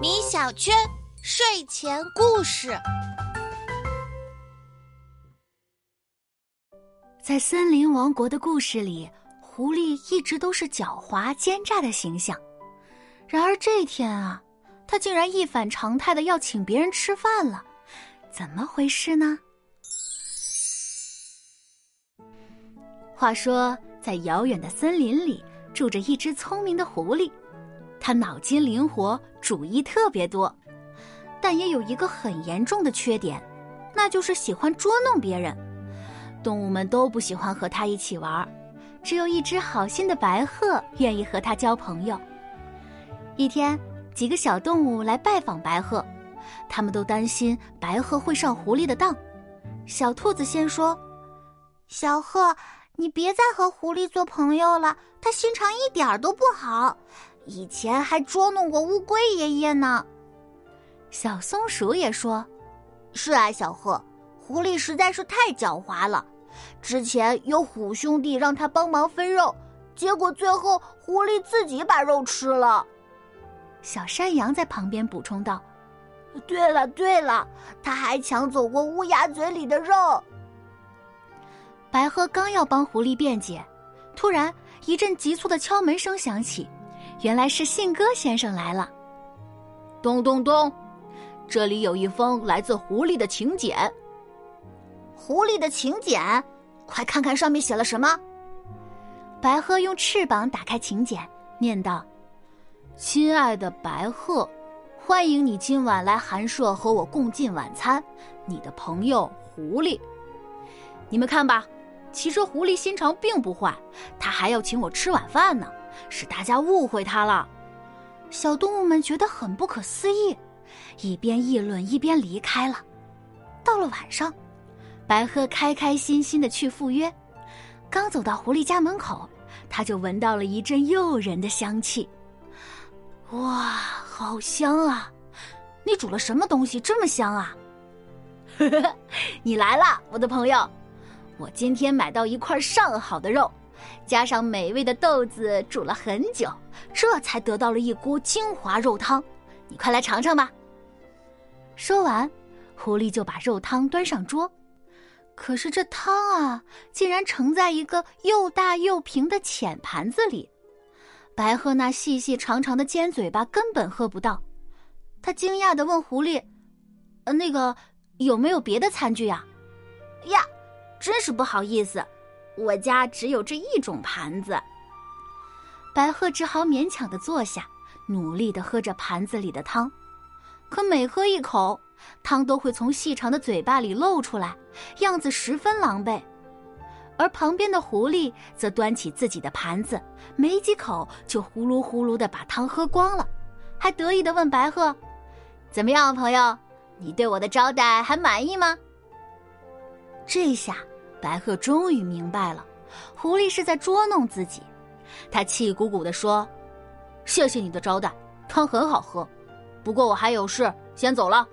米小圈睡前故事。在森林王国的故事里，狐狸一直都是狡猾奸诈的形象。然而这天啊，他竟然一反常态的要请别人吃饭了，怎么回事呢？话说，在遥远的森林里，住着一只聪明的狐狸，他脑筋灵活，主意特别多，但也有一个很严重的缺点，那就是喜欢捉弄别人。动物们都不喜欢和他一起玩，只有一只好心的白鹤愿意和他交朋友。一天，几个小动物来拜访白鹤，他们都担心白鹤会上狐狸的当。小兔子先说：“小鹤，你别再和狐狸做朋友了，它心肠一点都不好，以前还捉弄过乌龟爷爷呢。”小松鼠也说：“是啊，小鹤，狐狸实在是太狡猾了。之前有虎兄弟让他帮忙分肉，结果最后狐狸自己把肉吃了。”小山羊在旁边补充道：“对了对了，他还抢走过乌鸦嘴里的肉。”白鹤刚要帮狐狸辩解，突然一阵急促的敲门声响起，原来是信鸽先生来了。咚咚咚，这里有一封来自狐狸的请柬。狐狸的请柬，快看看上面写了什么。白鹤用翅膀打开请柬，念道。亲爱的白鹤，欢迎你今晚来寒舍和我共进晚餐。你的朋友狐狸，你们看吧，其实狐狸心肠并不坏，他还要请我吃晚饭呢，是大家误会他了。小动物们觉得很不可思议，一边议论一边离开了。到了晚上，白鹤开开心心的去赴约，刚走到狐狸家门口，他就闻到了一阵诱人的香气。哇，好香啊！你煮了什么东西这么香啊？呵呵，你来了，我的朋友。我今天买到一块上好的肉，加上美味的豆子，煮了很久，这才得到了一锅精华肉汤。你快来尝尝吧。说完，狐狸就把肉汤端上桌。可是这汤啊，竟然盛在一个又大又平的浅盘子里。白鹤那细细长长的尖嘴巴根本喝不到，他惊讶的问狐狸：“呃，那个有没有别的餐具呀？”“呀，真是不好意思，我家只有这一种盘子。”白鹤只好勉强的坐下，努力的喝着盘子里的汤，可每喝一口，汤都会从细长的嘴巴里漏出来，样子十分狼狈。而旁边的狐狸则端起自己的盘子，没几口就呼噜呼噜的把汤喝光了，还得意的问白鹤：“怎么样，朋友？你对我的招待还满意吗？”这下白鹤终于明白了，狐狸是在捉弄自己。他气鼓鼓地说：“谢谢你的招待，汤很好喝，不过我还有事，先走了。”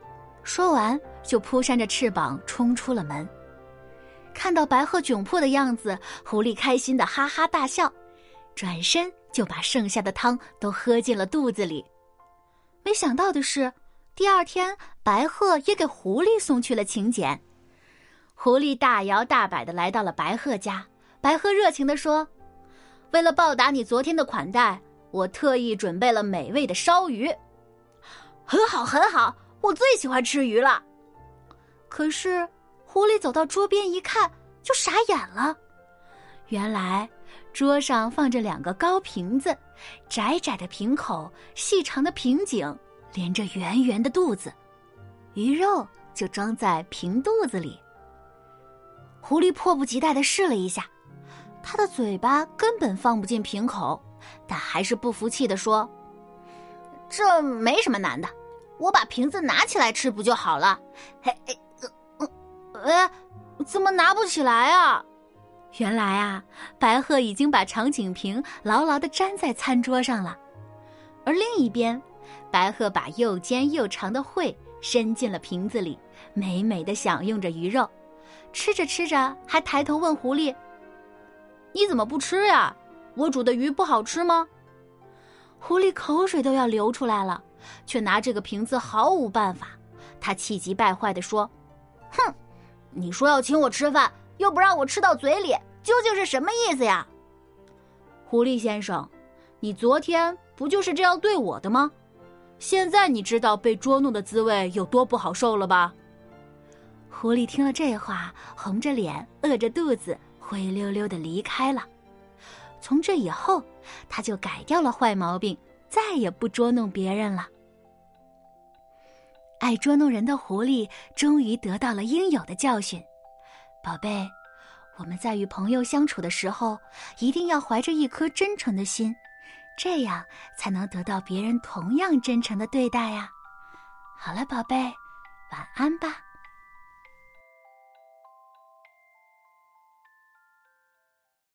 说完就扑扇着翅膀冲出了门。看到白鹤窘迫的样子，狐狸开心的哈哈大笑，转身就把剩下的汤都喝进了肚子里。没想到的是，第二天白鹤也给狐狸送去了请柬。狐狸大摇大摆的来到了白鹤家，白鹤热情的说：“为了报答你昨天的款待，我特意准备了美味的烧鱼。很好，很好，我最喜欢吃鱼了。”可是。狐狸走到桌边一看，就傻眼了。原来桌上放着两个高瓶子，窄窄的瓶口，细长的瓶颈，连着圆圆的肚子，鱼肉就装在瓶肚子里。狐狸迫不及待的试了一下，它的嘴巴根本放不进瓶口，但还是不服气的说：“这没什么难的，我把瓶子拿起来吃不就好了？”嘿嘿。哎，怎么拿不起来啊？原来啊，白鹤已经把长颈瓶牢牢的粘在餐桌上了，而另一边，白鹤把又尖又长的喙伸进了瓶子里，美美的享用着鱼肉，吃着吃着还抬头问狐狸：“你怎么不吃呀？我煮的鱼不好吃吗？”狐狸口水都要流出来了，却拿这个瓶子毫无办法。他气急败坏地说：“哼，你说要请我吃饭，又不让我吃到嘴里，究竟是什么意思呀？”狐狸先生，你昨天不就是这样对我的吗？现在你知道被捉弄的滋味有多不好受了吧？狐狸听了这话，红着脸，饿着肚子，灰溜溜的离开了。从这以后，他就改掉了坏毛病，再也不捉弄别人了。爱捉弄人的狐狸终于得到了应有的教训。宝贝，我们在与朋友相处的时候，一定要怀着一颗真诚的心，这样才能得到别人同样真诚的对待呀。好了，宝贝，晚安吧。